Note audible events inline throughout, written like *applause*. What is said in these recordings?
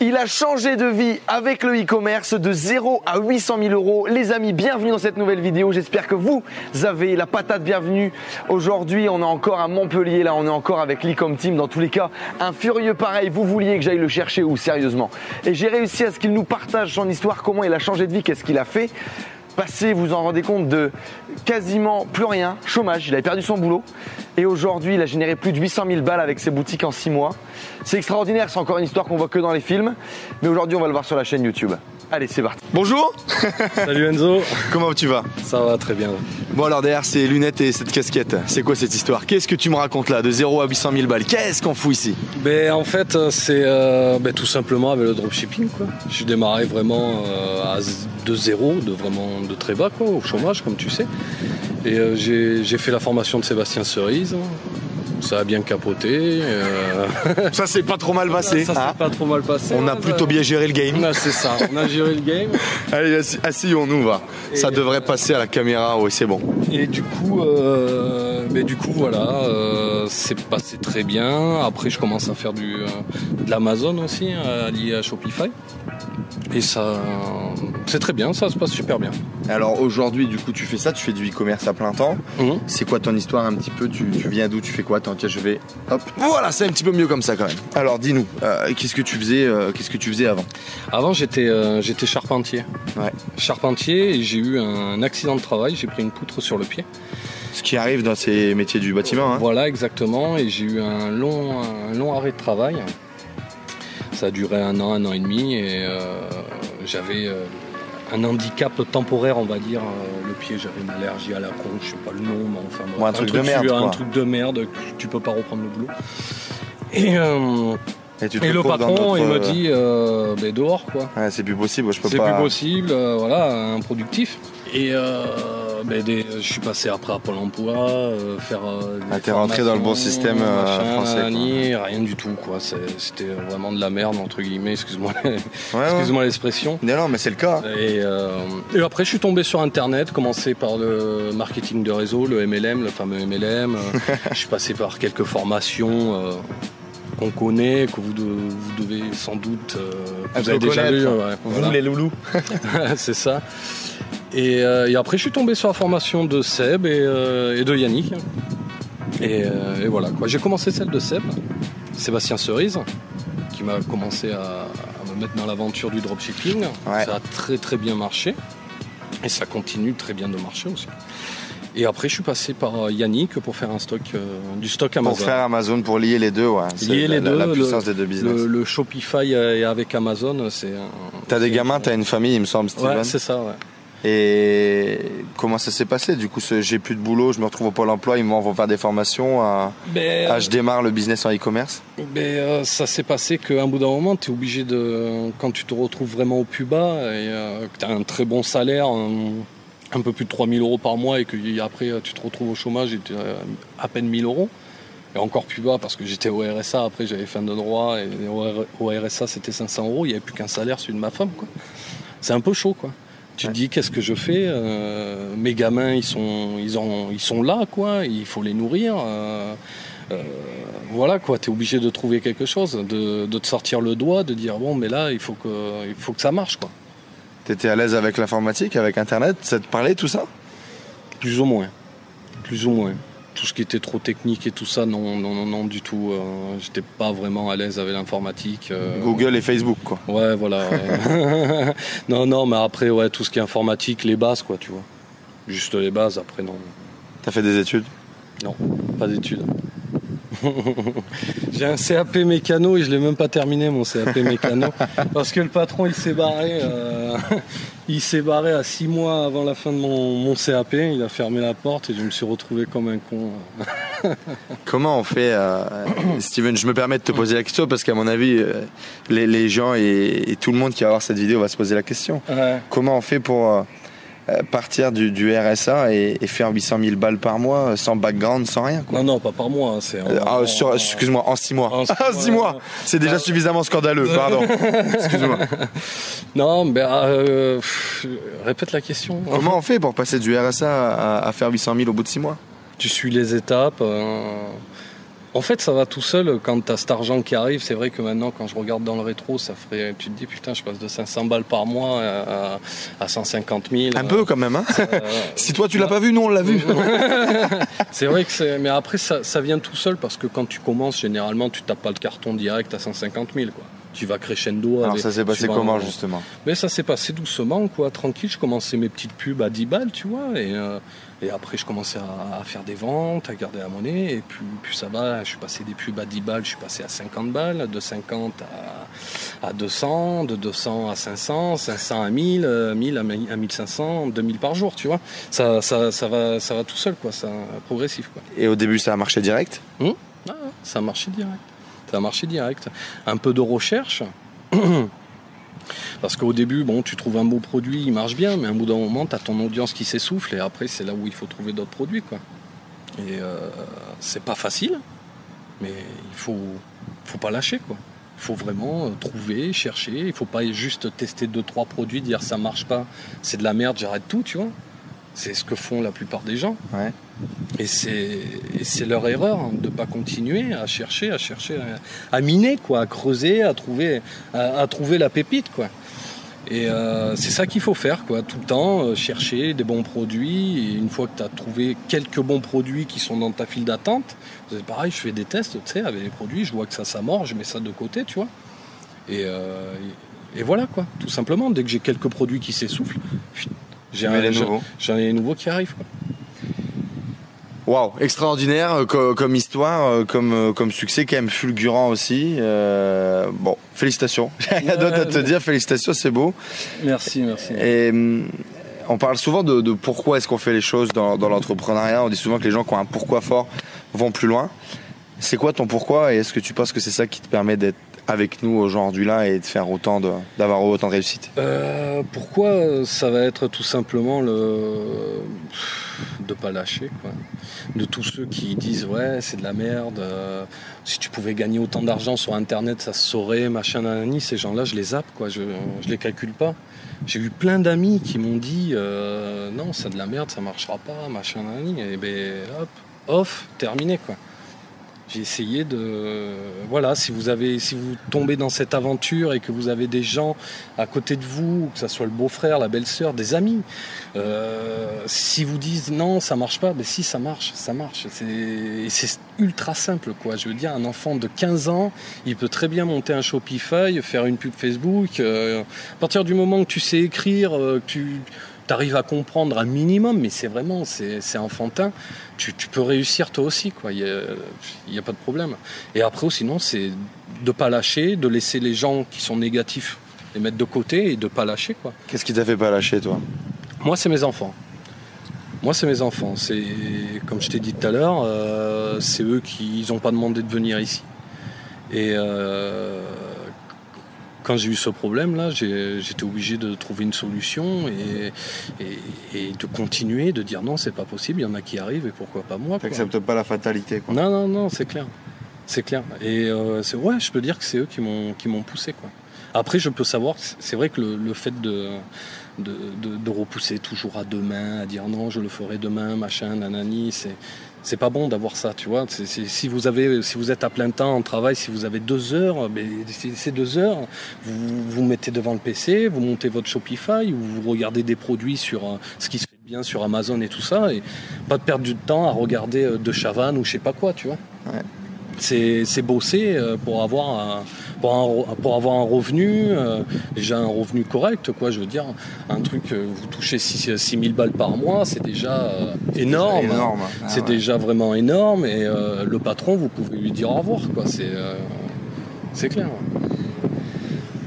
Il a changé de vie avec le e-commerce de 0 à 800 000 euros. Les amis, bienvenue dans cette nouvelle vidéo. J'espère que vous avez la patate bienvenue. Aujourd'hui, on est encore à Montpellier. Là, on est encore avec l'e-com team. Dans tous les cas, un furieux pareil. Vous vouliez que j'aille le chercher ou sérieusement Et j'ai réussi à ce qu'il nous partage son histoire, comment il a changé de vie, qu'est-ce qu'il a fait passé, vous en rendez compte, de quasiment plus rien, chômage, il avait perdu son boulot. Et aujourd'hui, il a généré plus de 800 000 balles avec ses boutiques en 6 mois. C'est extraordinaire, c'est encore une histoire qu'on voit que dans les films. Mais aujourd'hui, on va le voir sur la chaîne YouTube. Allez, c'est parti. Bonjour Salut Enzo *laughs* Comment tu vas? Ça va très bien. Bon alors derrière ces lunettes et cette casquette, c'est quoi cette histoire? Qu'est-ce que tu me racontes là de 0 à 800 000 balles? Qu'est-ce qu'on fout ici? Ben, En fait, c'est euh, ben, tout simplement avec le dropshipping. Quoi. J'ai démarré vraiment euh, de zéro, de vraiment de très bas, quoi, au chômage comme tu sais. Et euh, j'ai fait la formation de Sébastien Cerise, ça a bien capoté. Euh. ça s'est pas trop mal passé. Ça, pas trop mal passé. On a plutôt bien géré le game. c'est ça, on a géré le game. *laughs* Allez, asseyons-nous, va. ça devrait passer à la caméra, oui, c'est bon. Et du coup, euh, mais du coup, voilà, euh, c'est passé très bien. Après, je commence à faire du, de l'Amazon aussi, lié à Shopify. Et ça, c'est très bien, ça se passe super bien. Alors aujourd'hui, du coup, tu fais ça, tu fais du e-commerce à plein temps. Mhm. C'est quoi ton histoire un petit peu tu, viens d'où Tu fais quoi? Attends, tiens, je vais. Hop. Voilà, c'est un petit peu mieux comme ça quand même. Alors dis-nous, euh, qu'est-ce que tu faisais euh, Qu'est-ce que tu faisais avant? Avant, j'étais euh, j'étais charpentier. Ouais. Charpentier et j'ai eu un accident de travail. J'ai pris une poutre sur le pied. Ce qui arrive dans ces métiers du bâtiment. Hein. Voilà, exactement. Et j'ai eu un long, un long arrêt de travail. Ça a duré un an, un an et demi et j'avais un handicap temporaire, on va dire. Euh, le pied, j'avais une allergie à la con, je sais pas le nom, mais enfin. un, truc, de merde. Un truc de merde, tu peux pas reprendre le boulot. Et. Euh, et, le patron, il me dit euh, ben, dehors quoi. c'est plus possible, je peux pas. C'est plus possible, voilà, improductif. Et ben, je suis passé après à Pôle emploi, euh, faire. Euh, ah, t'es rentré dans le bon système euh, français. rien du tout, quoi. C'était vraiment de la merde, entre guillemets, excuse-moi *laughs* excuse l'expression. Non, mais c'est le cas. Et, après, je suis tombé sur Internet, commencé par le marketing de réseau, le MLM, le fameux MLM. *laughs* je suis passé par quelques formations qu'on connaît, que vous, devez sans doute. vous avez déjà vu. vous, les loulous. *laughs* c'est ça. Euh, et, après, je suis tombé sur la formation de Seb et, euh, de Yannick. Euh, et, voilà, J'ai commencé celle de Seb, Sébastien Cerise, qui m'a commencé à, me mettre dans l'aventure du dropshipping. Ça a très très bien marché. Et ça continue très bien de marcher aussi. Et après, je suis passé par Yannick pour faire un stock, du stock Amazon. Pour faire Amazon, pour lier les deux, ouais. Lier les deux, la puissance des deux business. Le, Shopify avec Amazon, c'est. T'as des gamins, t'as une famille, il me semble, Steven. Ouais, c'est ça, ouais. Et comment ça s'est passé? Du coup, j'ai plus de boulot, je me retrouve au Pôle emploi, ils m'envoient faire des formations. À, ben, je démarre le business en e-commerce ben, euh, Ça s'est passé qu'à un bout d'un moment, tu es obligé de. Quand tu te retrouves vraiment au plus bas et euh, que tu as un très bon salaire, un, peu plus de 3000 euros par mois et que après tu te retrouves au chômage et tu à peine 1000 euros. Et encore plus bas parce que j'étais au RSA, après j'avais fin de droit et au RSA c'était 500 euros, il n'y avait plus qu'un salaire, celui de ma femme. C'est un peu chaud quoi. Tu te dis qu'est-ce que je fais euh, Mes gamins ils sont ils ont ils sont là quoi, il faut les nourrir. Euh, euh, voilà quoi, tu es obligé de trouver quelque chose, de, te sortir le doigt, de dire bon mais là il faut que il faut que ça marche quoi. étais à l'aise avec l'informatique, avec internet, ça te parlait tout ça? Plus ou moins. Plus ou moins tout ce qui était trop technique et tout ça, non, non, non, non du tout. Euh, j'étais pas vraiment à l'aise avec l'informatique. Euh. Google et Facebook, quoi. Ouais, voilà. *laughs* *laughs* non, non, mais après, ouais, tout ce qui est informatique, les bases, quoi, tu vois. Juste les bases, après, non. T'as fait des études? Non, pas d'études. *laughs* J'ai un CAP mécano et je l'ai même pas terminé mon CAP mécano parce que le patron il s'est barré, euh, *laughs* il s'est barré à six mois avant la fin de mon, CAP. Il a fermé la porte et je me suis retrouvé comme un con. *laughs* Comment on fait, euh, Steven Je me permets de te poser la question parce qu'à mon avis, euh, les, gens et, tout le monde qui va voir cette vidéo va se poser la question. Comment on fait pour euh, partir du, du RSA et, et, faire 800 000 balles par mois sans background, sans rien. Quoi. Non, non, pas par mois. C'est euh, ah, excuse-moi, en 6 mois. En 6 *laughs* mois, c'est déjà suffisamment scandaleux, *laughs* pardon. excuse-moi. *laughs* Non, mais euh, répète la question. Comment on fait pour passer du RSA à, à faire 800 000 au bout de 6 mois? Tu suis les étapes. En fait, ça va tout seul quand tu as cet argent qui arrive. C'est vrai que maintenant, quand je regarde dans le rétro, ça ferait. Tu te dis, putain, je passe de 500 balles par mois à, 150 000. Un peu quand même, hein euh, *laughs* Si toi, tu l'as pas vu, nous, on l'a vu. *laughs* c'est vrai que c'est. Mais après, ça, vient tout seul parce que quand tu commences, généralement, tu tapes pas le carton direct à 150 000, quoi tu vas crescendo. Alors ça s'est passé comment justement? Mais ça s'est passé doucement, quoi, tranquille. Je commençais mes petites pubs à 10 balles, tu vois, et, euh, et après je commençais à, faire des ventes, à garder la monnaie, et puis, puis ça va. Je suis passé des pubs à 10 balles, je suis passé à 50 balles, de 50 à, à 200, de 200 à 500, 500 à 1000, 1000 à 1500, 2000 par jour, tu vois. Ça, ça, ça, va, ça va tout seul, quoi, ça progressif, quoi. Et au début, ça a marché direct? Hum? Ah, Ça a marché direct ça a marché direct. Un peu de recherche. *clears throat* Parce qu'au début, bon, tu trouves un beau produit, il marche bien, mais à un bout d'un moment, tu as ton audience qui s'essouffle et après, c'est là où il faut trouver d'autres produits. Quoi. Et euh, c'est pas facile, mais il faut, faut pas lâcher. Quoi. Il faut vraiment euh, trouver, chercher. Il faut pas juste tester deux, trois produits, dire ça marche pas, c'est de la merde, j'arrête tout, tu. C'est ce que font la plupart des gens. Et c'est leur erreur hein, de ne pas continuer à chercher, à chercher, à, miner, quoi, à creuser, à trouver, à, trouver la pépite. Quoi. Et euh, c'est ça qu'il faut faire, quoi, tout le temps, euh, chercher des bons produits. Et une fois que tu as trouvé quelques bons produits qui sont dans ta file d'attente, c'est pareil, je fais des tests, tu sais, avec les produits, je vois que ça, ça mord, je mets ça de côté, tu vois. Et, euh, et voilà, quoi, tout simplement. Dès que j'ai quelques produits qui s'essoufflent, J'en ai, ai, nouveaux qui arrivent. Waouh, extraordinaire euh, comme, histoire, euh, comme, euh, comme succès quand même fulgurant aussi. bon, félicitations. *laughs* Il y a d'autres à te dire, félicitations, c'est beau. Merci, merci. Et hum, on parle souvent de, pourquoi est-ce qu'on fait les choses dans, dans l'entrepreneuriat. On dit souvent que les gens qui ont un pourquoi fort vont plus loin. C'est quoi ton pourquoi et est-ce que tu penses que c'est ça qui te permet d'être avec nous aujourd'hui là et de faire autant de d'avoir autant de réussite? Euh, Pourquoi ça va être tout simplement le de pas lâcher quoi? De tous ceux qui disent ouais c'est de la merde. Euh, si tu pouvais gagner autant d'argent sur internet ça se saurait machin nanani. Ces gens-là je les zappe quoi. Je je les calcule pas. J'ai eu plein d'amis qui m'ont dit euh, non c'est de la merde ça marchera pas machin nanani. Et ben hop off terminé quoi. J'ai essayé de voilà si vous avez si vous tombez dans cette aventure et que vous avez des gens à côté de vous que ce soit le beau-frère la belle-sœur des amis euh, si vous disent non ça marche pas ben si ça marche ça marche. C'est ultra simple quoi. Je veux dire un enfant de 15 ans il peut très bien monter un Shopify faire une pub Facebook euh, à partir du moment que tu sais écrire euh, que tu tu arrives à comprendre un minimum, mais c'est vraiment, c'est enfantin, tu, peux réussir toi aussi, quoi. Il n'y a, pas de problème. Et après, sinon, c'est de pas lâcher, de laisser les gens qui sont négatifs les mettre de côté et de pas lâcher, quoi. Qu'est-ce qui t'a fait pas lâcher, toi? Moi, c'est mes enfants. Moi, c'est mes enfants. C'est comme je t'ai dit tout à l'heure, euh, c'est eux qui n'ont pas demandé de venir ici. Et euh, quand j'ai eu ce problème-là, j'étais obligé de trouver une solution et, de continuer, de dire non, c'est pas possible, il y en a qui arrivent et pourquoi pas moi. Tu n'acceptes pas la fatalité. Quoi. Non, non, non, c'est clair. C'est clair. Et euh, c'est ouais, je peux dire que c'est eux qui m'ont qui m'ont poussé quoi. Après, je peux savoir, c'est vrai que le, fait de de, repousser toujours à demain, à dire non, je le ferai demain, machin, nanani, c'est pas bon d'avoir ça, tu vois. si vous avez, si vous êtes à plein temps en travail, si vous avez deux heures, mais ces deux heures, vous vous mettez devant le PC, vous montez votre Shopify, ou vous regardez des produits sur euh, ce qui se fait bien sur Amazon et tout ça, et pas de perdre du temps à regarder euh, de Chavannes ou je sais pas quoi, tu vois. C'est bosser euh, pour avoir un, pour, avoir un revenu, euh, déjà un revenu correct, quoi, je veux dire, un truc, vous touchez 6, 000 balles par mois, c'est déjà euh, énorme. Ah c'est déjà vraiment énorme et euh, le patron, vous pouvez lui dire au revoir, quoi, c'est, c'est clair.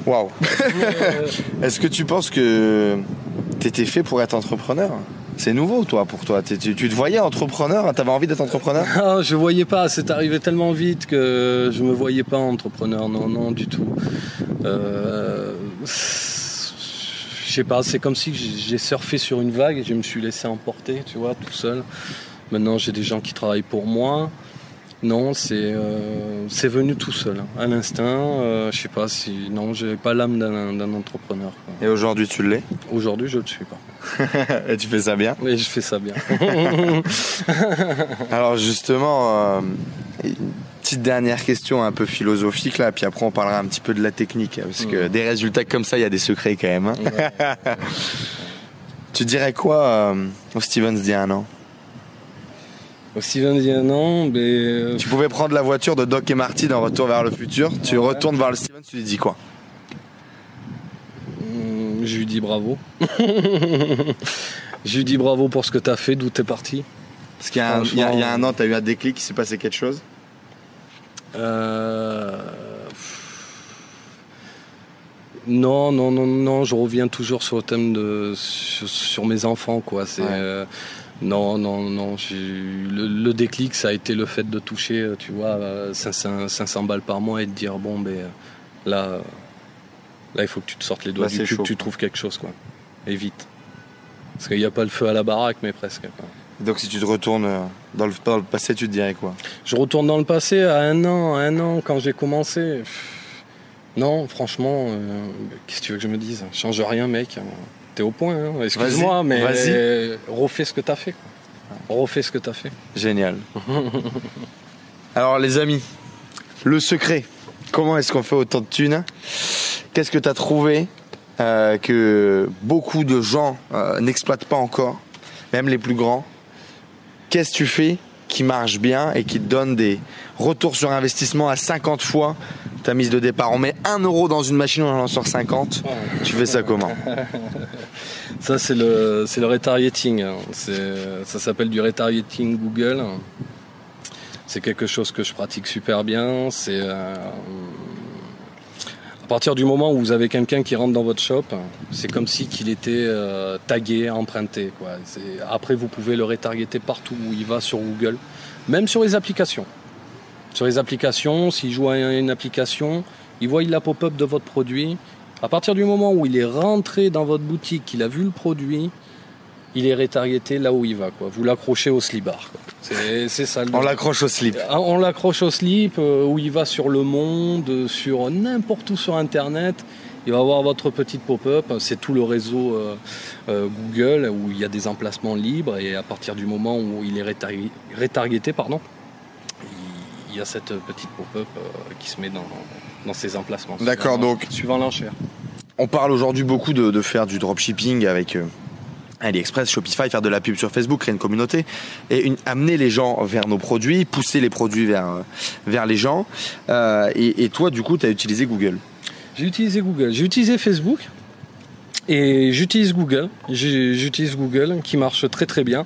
Waouh. *laughs* Est-ce que tu penses que tu étais fait pour être entrepreneur? C'est nouveau, toi, pour toi. Tu, te voyais entrepreneur? T'avais envie d'être entrepreneur? *laughs* Ah, Je voyais pas. C'est arrivé tellement vite que je me voyais pas entrepreneur. Non, non, du tout. Euh, sais pas, c'est comme si j'ai surfé sur une vague et je me suis laissé emporter, tu vois, tout seul. Maintenant, j'ai des gens qui travaillent pour moi. Non, c'est euh, venu tout seul, hein. à l'instinct. Euh, je sais pas si. Non, j'ai pas l'âme d'un entrepreneur. Et aujourd'hui, tu l'es? Aujourd'hui, je le suis pas. *laughs* Et tu fais ça bien? Oui, je fais ça bien. *laughs* *laughs* Alors, justement, euh, une petite dernière question un peu philosophique, là, puis après, on parlera un petit peu de la technique. Parce que des résultats comme ça, il y a des secrets quand même. Hein. tu dirais quoi euh, au Stevens d'il y a un an? Steven dit non, mais. Euh, tu pouvais prendre la voiture de Doc et Marty dans Retour vers le futur. Tu retournes voir le Steven, tu lui dis quoi? Hmm, Je lui dis bravo. *laughs* je lui dis bravo pour ce que tu as fait, d'où tu es parti. Parce qu'il y, a un an, tu as eu un déclic, il s'est passé quelque chose? Euh... Non, non, non, non, je reviens toujours sur le thème de sur, mes enfants, quoi. C'est euh, non, non, non. Le, déclic, ça a été le fait de toucher, euh, tu vois, 500, 500 balles par mois et de dire bon, ben là, là, il faut que tu te sortes les doigts du cul, que tu trouves quelque chose, quoi. Et vite. Parce qu'il n'y a pas le feu à la baraque, mais presque. Donc si tu te retournes euh, dans le, dans le, passé, tu te dirais quoi? Je retourne dans le passé à un an, un an quand j'ai commencé. Non, franchement, euh, qu'est-ce que tu veux que je me dise? Change rien, mec au point, hein. excuse-moi, mais refais ce que tu as fait. Refais ce que tu as fait. Génial. Alors les amis, le secret, comment est-ce qu'on fait autant de thunes? Qu'est-ce que tu as trouvé euh, que beaucoup de gens euh, n'exploitent pas encore, même les plus grands? Qu'est-ce que tu fais qui marche bien et qui te donne des retours sur investissement à 50 fois ta mise de départ. On met 1 euro dans une machine, on en sort 50. Tu fais ça comment *laughs* Ça, c'est le, c'est le retargeting. Ça s'appelle du retargeting Google. C'est quelque chose que je pratique super bien. C'est euh, à partir du moment où vous avez quelqu'un qui rentre dans votre shop, c'est comme si qu'il était euh, tagué, emprunté. Après, vous pouvez le retargeter partout où il va sur Google, même sur les applications. Sur les applications, s'il joue à une application, il voit la pop-up de votre produit. À partir du moment où il est rentré dans votre boutique, qu'il a vu le produit, il est retargeté là où il va. Quoi. Vous l'accrochez au slip-bar. C'est, ça. on l'accroche au slip. Ah, on l'accroche au slip, euh, où il va sur le monde, sur n'importe où sur Internet. Il va avoir votre petite pop-up. C'est tout le réseau euh, euh, Google où il y a des emplacements libres. Et à partir du moment où il est retargeté, pardon, il y a cette petite pop-up euh, qui se met dans, dans ces emplacements. D'accord, donc. Suivant l'enchère. On parle aujourd'hui beaucoup de, faire du dropshipping avec. Euh, AliExpress, Shopify, faire de la pub sur Facebook, créer une communauté et amener les gens vers nos produits, pousser les produits vers, euh, vers les gens. et, et, toi, du coup, tu as utilisé Google? J'ai utilisé Google. J'ai utilisé Facebook et j'utilise Google. J'utilise Google qui marche très très bien.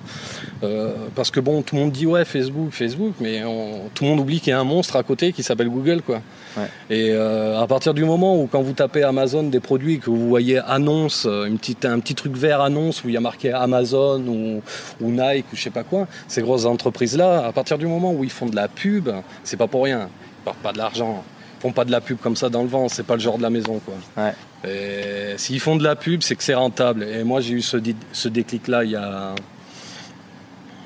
Euh, parce que bon, tout le monde dit ouais Facebook, Facebook, mais tout le monde oublie qu'il y a un monstre à côté qui s'appelle Google quoi. Et euh, à partir du moment où quand vous tapez Amazon des produits que vous voyez annonce, une petite, un petit truc vert annonce où il y a marqué Amazon ou, ou Nike ou je sais pas quoi, ces grosses entreprises là, à partir du moment où ils font de la pub, c'est pas pour rien, ils partent pas de l'argent font pas de la pub comme ça dans le vent, c'est pas le genre de la maison quoi. S'ils font de la pub, c'est que c'est rentable. Et moi j'ai eu ce, ce déclic là il y a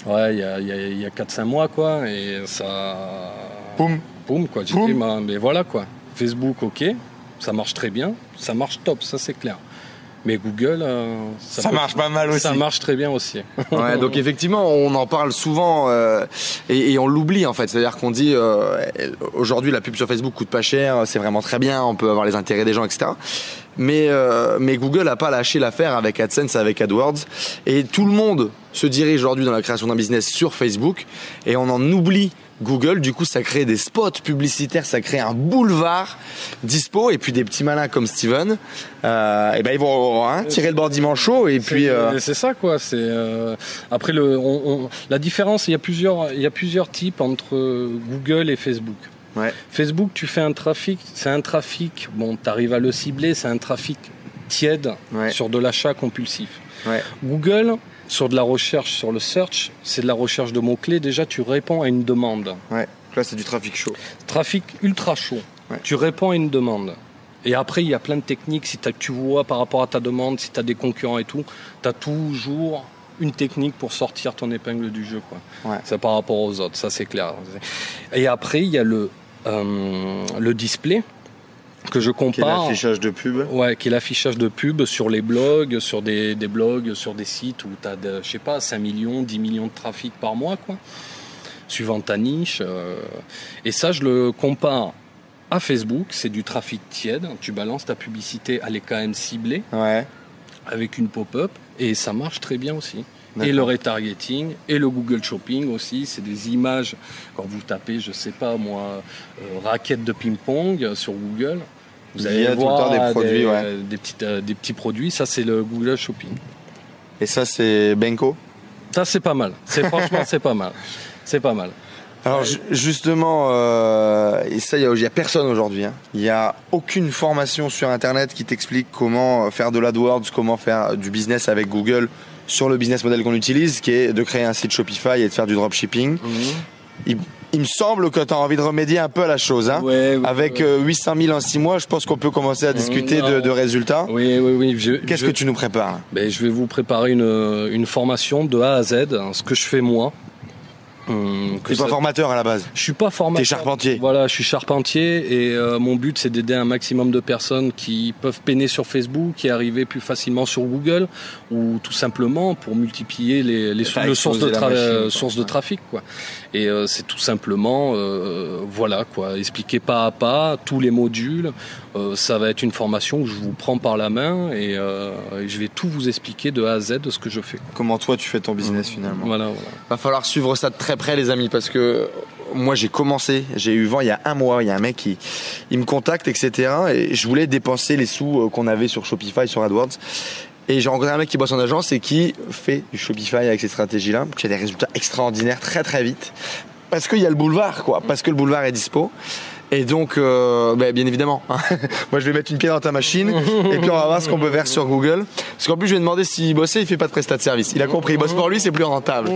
ouais, il y a, il y a, 4-5 mois quoi et ça Poum Poum quoi, j'ai mais voilà quoi. Facebook OK, ça marche très bien, ça marche top, ça c'est clair. Mais Google, euh, ça, marche pas mal aussi. Ça marche très bien aussi. *laughs* ouais, donc effectivement, on en parle souvent euh, et, on l'oublie en fait. C'est-à-dire qu'on dit euh, aujourd'hui la pub sur Facebook coûte pas cher, c'est vraiment très bien, on peut avoir les intérêts des gens, etc. Mais, mais Google n'a pas lâché l'affaire avec AdSense, avec AdWords. Et tout le monde se dirige aujourd'hui dans la création d'un business sur Facebook et on en oublie Google, du coup, ça crée des spots publicitaires, ça crée un boulevard dispo, et puis des petits malins comme Steven, euh, et ben ils vont hein, tirer le bord chaud et puis. Euh, c'est ça quoi. C'est euh, après le, la différence, il y a plusieurs, il y a plusieurs types entre Google et Facebook. Ouais. Facebook, tu fais un trafic, c'est un trafic, bon, tu arrives à le cibler, c'est un trafic tiède sur de l'achat compulsif. Ouais. Google, sur de la recherche, sur le search, c'est de la recherche de mots-clés. Déjà, tu réponds à une demande. Ouais, là, c'est du trafic chaud. Trafic ultra chaud. Tu réponds à une demande. Et après, il y a plein de techniques. Si tu vois par rapport à ta demande, si tu as des concurrents et tout, tu as toujours une technique pour sortir ton épingle du jeu. Quoi. C'est par rapport aux autres, ça c'est clair. Et après, il y a le, euh, le display que je compare. Qui est l'affichage de pub. Ouais, qui est l'affichage de pub sur les blogs, sur des, des blogs, sur des sites où tu as, je sais pas, 5 millions, 10 millions de trafic par mois, quoi. Suivant ta niche. Euh. et ça, je le compare à Facebook, c'est du trafic tiède. Tu balances ta publicité, elle est quand même ciblée. Ouais. Avec une pop-up. Et ça marche très bien aussi. Et le retargeting, et le Google Shopping aussi. C'est des images, quand vous tapez, je sais pas moi, euh, raquette de ping-pong sur Google, vous allez voir des, produits, des, euh, des petits produits. Ça, c'est le Google Shopping. Et ça, c'est Benko? Ça, c'est pas mal. C'est franchement, c'est pas mal. C'est pas mal. Alors justement, euh, et ça, il n'y a, personne aujourd'hui. Hein. Il n'y a aucune formation sur Internet qui t'explique comment faire de l'AdWords, comment faire du business avec Google sur le business model qu'on utilise, qui est de créer un site Shopify et de faire du dropshipping. Mhm il me semble que tu as envie de remédier un peu à la chose. Hein. Avec 800 000 euh, en 6 mois, je pense qu'on peut commencer à discuter de, résultats. Oui, oui, oui. Qu'est-ce que tu nous prépares? Ben, Je vais vous préparer une, une formation de A à Z, hein, ce que je fais moi. Hum, tu pas formateur à la base? Je suis pas formateur. T'es charpentier Voilà, je suis charpentier et euh, mon but c'est d'aider un maximum de personnes qui peuvent peiner sur Facebook, qui arriver plus facilement sur Google ou tout simplement pour multiplier les, les, sources, de, de trafic. Quoi. Et euh, c'est tout simplement, euh, voilà quoi, expliquer pas à pas tous les modules. ça va être une formation où je vous prends par la main et, et, je vais tout vous expliquer de A à Z de ce que je fais. Comment toi tu fais ton business finalement Voilà, voilà. Va falloir suivre ça de très près les amis parce que moi j'ai commencé, j'ai eu vent il y a un mois, il y a un mec qui il me contacte etc et je voulais dépenser les sous euh, qu'on avait sur Shopify, sur AdWords et j'ai rencontré un mec qui bosse en agence et qui fait du Shopify avec ces stratégies-là, qui a des résultats extraordinaires très très vite parce qu'il y a le boulevard quoi, parce que le boulevard est dispo. Et donc, euh, bah, bien évidemment, hein. *laughs* moi je vais mettre une pied dans ta machine et puis on va voir ce qu'on peut faire sur Google. Parce qu'en plus, je vais demander s'il bossait, il fait pas de prestat de service. Il a compris, il bosse pour lui, c'est plus rentable.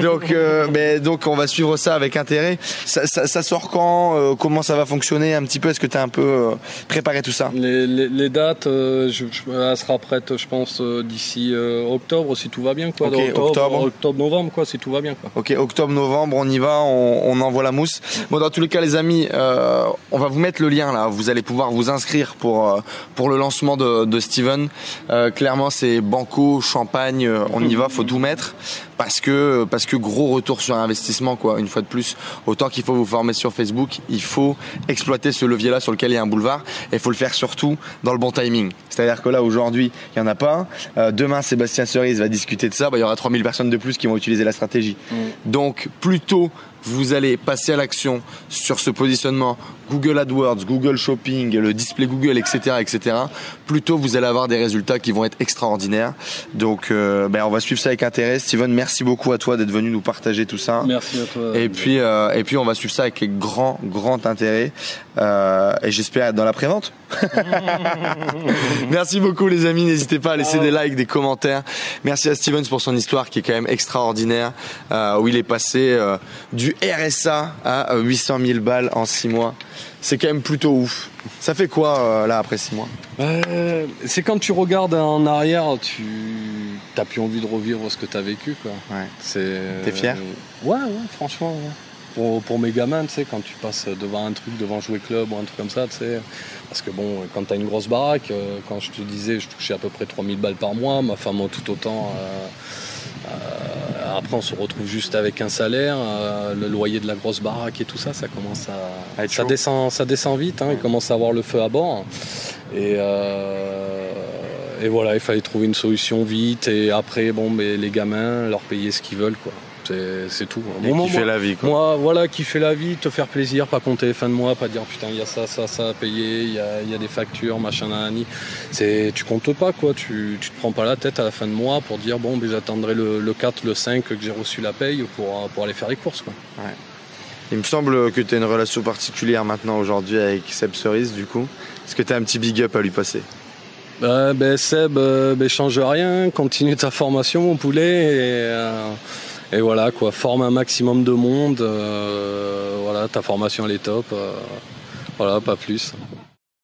Donc, euh, mais, donc on va suivre ça avec intérêt. Ça, ça, ça sort quand euh, Comment ça va fonctionner un petit peu? Est-ce que tu as un peu euh, préparé tout ça? Les, les, les, dates, je, je, elle sera prête, je pense, d'ici octobre, si tout va bien. Quoi. octobre, octobre, novembre, quoi, si tout va bien. Quoi. Ok, octobre, novembre, on y va, on, on envoie la mousse. Bon, dans tous les cas, les amis, euh, on va vous mettre le lien là. Vous allez pouvoir vous inscrire pour euh, pour le lancement de, de Steven. Euh, clairement, c'est banco, champagne, on y va, faut tout mettre parce que parce que gros retour sur investissement quoi. Une fois de plus, autant qu'il faut vous former sur Facebook, il faut exploiter ce levier là sur lequel il y a un boulevard et il faut le faire surtout dans le bon timing. C'est-à-dire que là aujourd'hui, il y en a pas. demain, Sébastien Cerise va discuter de ça. Bah, il y aura 3000 personnes de plus qui vont utiliser la stratégie. Mm. Donc plutôt vous allez passer à l'action sur ce positionnement Google AdWords, Google Shopping, le display Google, etc., etc., plutôt vous allez avoir des résultats qui vont être extraordinaires. Donc, euh, ben, on va suivre ça avec intérêt. Steven, merci beaucoup à toi d'être venu nous partager tout ça. Merci à toi. Et puis, euh, et puis, on va suivre ça avec grand, grand intérêt. Euh, et j'espère être dans la prévente. *laughs* merci beaucoup, les amis. N'hésitez pas à laisser des likes, des commentaires. Merci à Steven pour son histoire qui est quand même extraordinaire, où il est passé du RSA à 800 000 balles en 6 mois c'est quand même plutôt ouf. Ça fait quoi euh, là après 6 mois euh, C'est quand tu regardes en arrière, tu n'as plus envie de revivre ce que tu as vécu. Quoi. Ouais. T'es fier? Ouais, ouais, franchement. Pour, pour, mes gamins, tu sais, quand tu passes devant un truc, devant jouer club ou un truc comme ça, tu sais, parce que bon, quand tu as une grosse baraque, euh, quand je te disais, je touchais à peu près 3000 balles par mois, ma femme tout autant. Euh, après, on se retrouve juste avec un salaire, euh, le loyer de la grosse baraque et tout ça, ça commence à, ça descend, ça descend vite. Hein, il commence à avoir le feu à bord. Et, euh, et voilà, il fallait trouver une solution vite. Et après, bon, mais les gamins, leur payer ce qu'ils veulent, quoi. C'est tout. qui fait la vie, quoi. Moi, voilà, qui fait la vie, te faire plaisir, pas compter les fins de mois, pas dire putain, il y a ça, ça, ça à payer, il y a, y a, des factures, machin, nani. C'est, tu comptes pas, quoi. Tu, tu te prends pas la tête à la fin de mois pour dire bon, ben, j'attendrai le, le, 4, le 5 que j'ai reçu la paye pour, pour aller faire les courses, quoi. Ouais. Il me semble que tu as une relation particulière maintenant aujourd'hui avec Seb Cerise, du coup. Est-ce que tu as un petit big up à lui passer? Bah, ben Seb, euh, ben, change rien, continue ta formation, mon poulet. Et, euh, et voilà quoi, forme un maximum de monde. Euh, voilà, ta formation elle est top. Euh, voilà, pas plus.